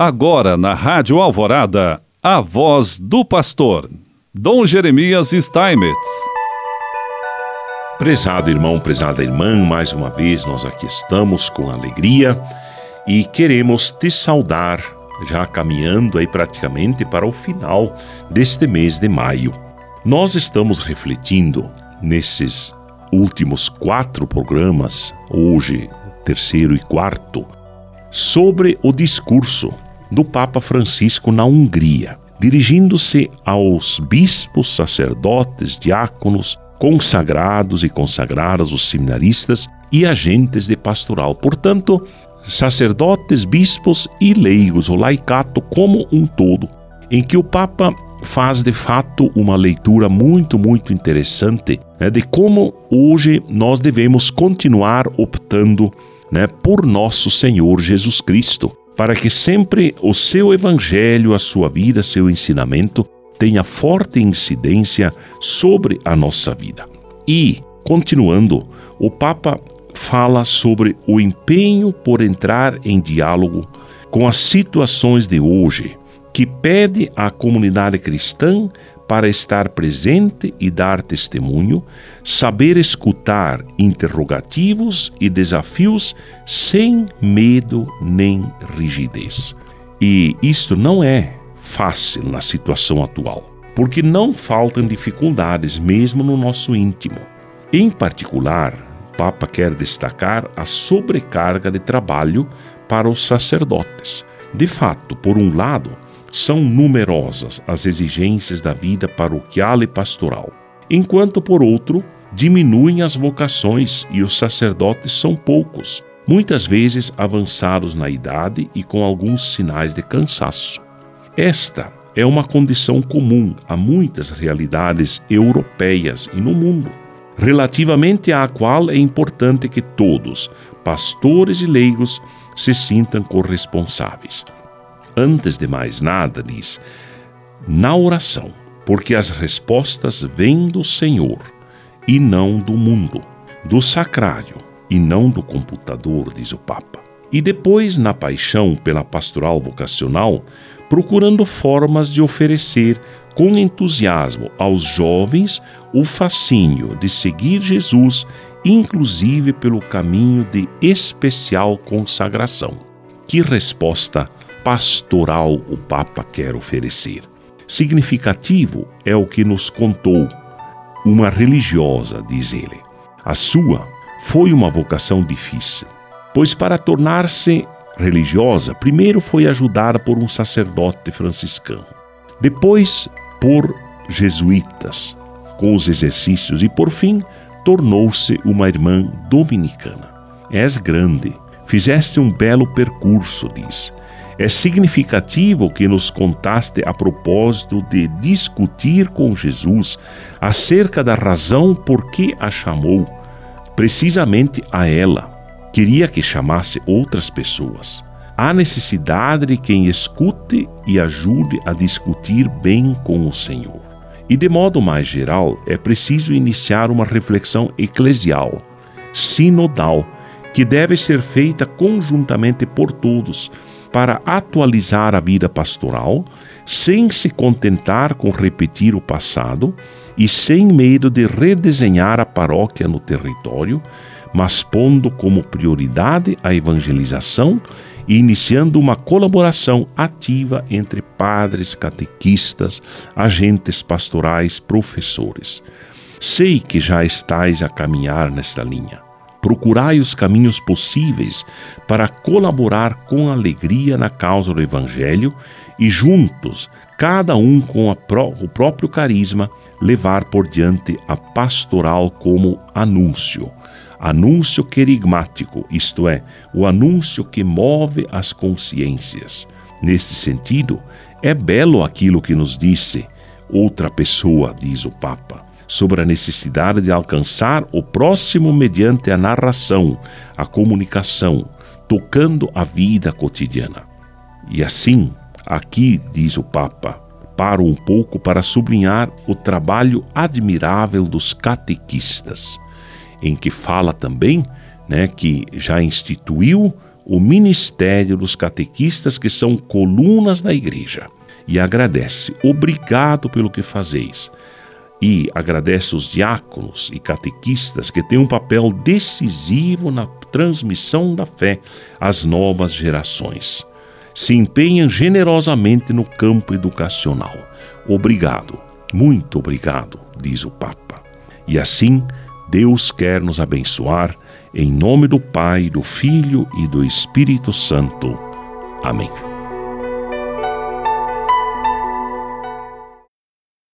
Agora na Rádio Alvorada, a voz do pastor, Dom Jeremias Steinmetz. Prezado irmão, prezada irmã, mais uma vez nós aqui estamos com alegria e queremos te saudar, já caminhando aí praticamente para o final deste mês de maio. Nós estamos refletindo nesses últimos quatro programas, hoje terceiro e quarto, sobre o discurso do Papa Francisco na Hungria, dirigindo-se aos bispos, sacerdotes, diáconos, consagrados e consagradas, os seminaristas e agentes de pastoral. Portanto, sacerdotes, bispos e leigos, o laicato como um todo, em que o Papa faz de fato uma leitura muito, muito interessante né, de como hoje nós devemos continuar optando né, por nosso Senhor Jesus Cristo para que sempre o seu evangelho, a sua vida, seu ensinamento tenha forte incidência sobre a nossa vida. E, continuando, o Papa fala sobre o empenho por entrar em diálogo com as situações de hoje, que pede à comunidade cristã para estar presente e dar testemunho, saber escutar interrogativos e desafios sem medo nem rigidez. E isto não é fácil na situação atual, porque não faltam dificuldades mesmo no nosso íntimo. Em particular, o Papa quer destacar a sobrecarga de trabalho para os sacerdotes. De fato, por um lado, são numerosas as exigências da vida paroquial e pastoral, enquanto, por outro, diminuem as vocações e os sacerdotes são poucos, muitas vezes avançados na idade e com alguns sinais de cansaço. Esta é uma condição comum a muitas realidades europeias e no mundo, relativamente à qual é importante que todos, pastores e leigos, se sintam corresponsáveis antes de mais nada, diz, na oração, porque as respostas vêm do Senhor e não do mundo, do sacrário e não do computador, diz o Papa. E depois, na paixão pela pastoral vocacional, procurando formas de oferecer com entusiasmo aos jovens o fascínio de seguir Jesus, inclusive pelo caminho de especial consagração. Que resposta pastoral o Papa quer oferecer. Significativo é o que nos contou uma religiosa, diz ele. A sua foi uma vocação difícil, pois para tornar-se religiosa, primeiro foi ajudada por um sacerdote franciscano, depois por jesuítas, com os exercícios e, por fim, tornou-se uma irmã dominicana. És grande, fizeste um belo percurso, diz. É significativo que nos contaste a propósito de discutir com Jesus acerca da razão por que a chamou, precisamente a ela. Queria que chamasse outras pessoas. Há necessidade de quem escute e ajude a discutir bem com o Senhor. E de modo mais geral, é preciso iniciar uma reflexão eclesial, sinodal, que deve ser feita conjuntamente por todos para atualizar a vida pastoral, sem se contentar com repetir o passado e sem medo de redesenhar a paróquia no território, mas pondo como prioridade a evangelização e iniciando uma colaboração ativa entre padres, catequistas, agentes pastorais, professores. Sei que já estáis a caminhar nesta linha. Procurai os caminhos possíveis para colaborar com alegria na causa do Evangelho e juntos, cada um com pró o próprio carisma, levar por diante a pastoral como anúncio. Anúncio querigmático, isto é, o anúncio que move as consciências. Neste sentido, é belo aquilo que nos disse outra pessoa, diz o Papa sobre a necessidade de alcançar o próximo mediante a narração, a comunicação, tocando a vida cotidiana. E assim, aqui diz o Papa, paro um pouco para sublinhar o trabalho admirável dos catequistas, em que fala também né, que já instituiu o ministério dos catequistas que são colunas da igreja e agradece. Obrigado pelo que fazeis. E agradece os diáconos e catequistas que têm um papel decisivo na transmissão da fé às novas gerações. Se empenham generosamente no campo educacional. Obrigado, muito obrigado, diz o Papa. E assim, Deus quer nos abençoar, em nome do Pai, do Filho e do Espírito Santo. Amém.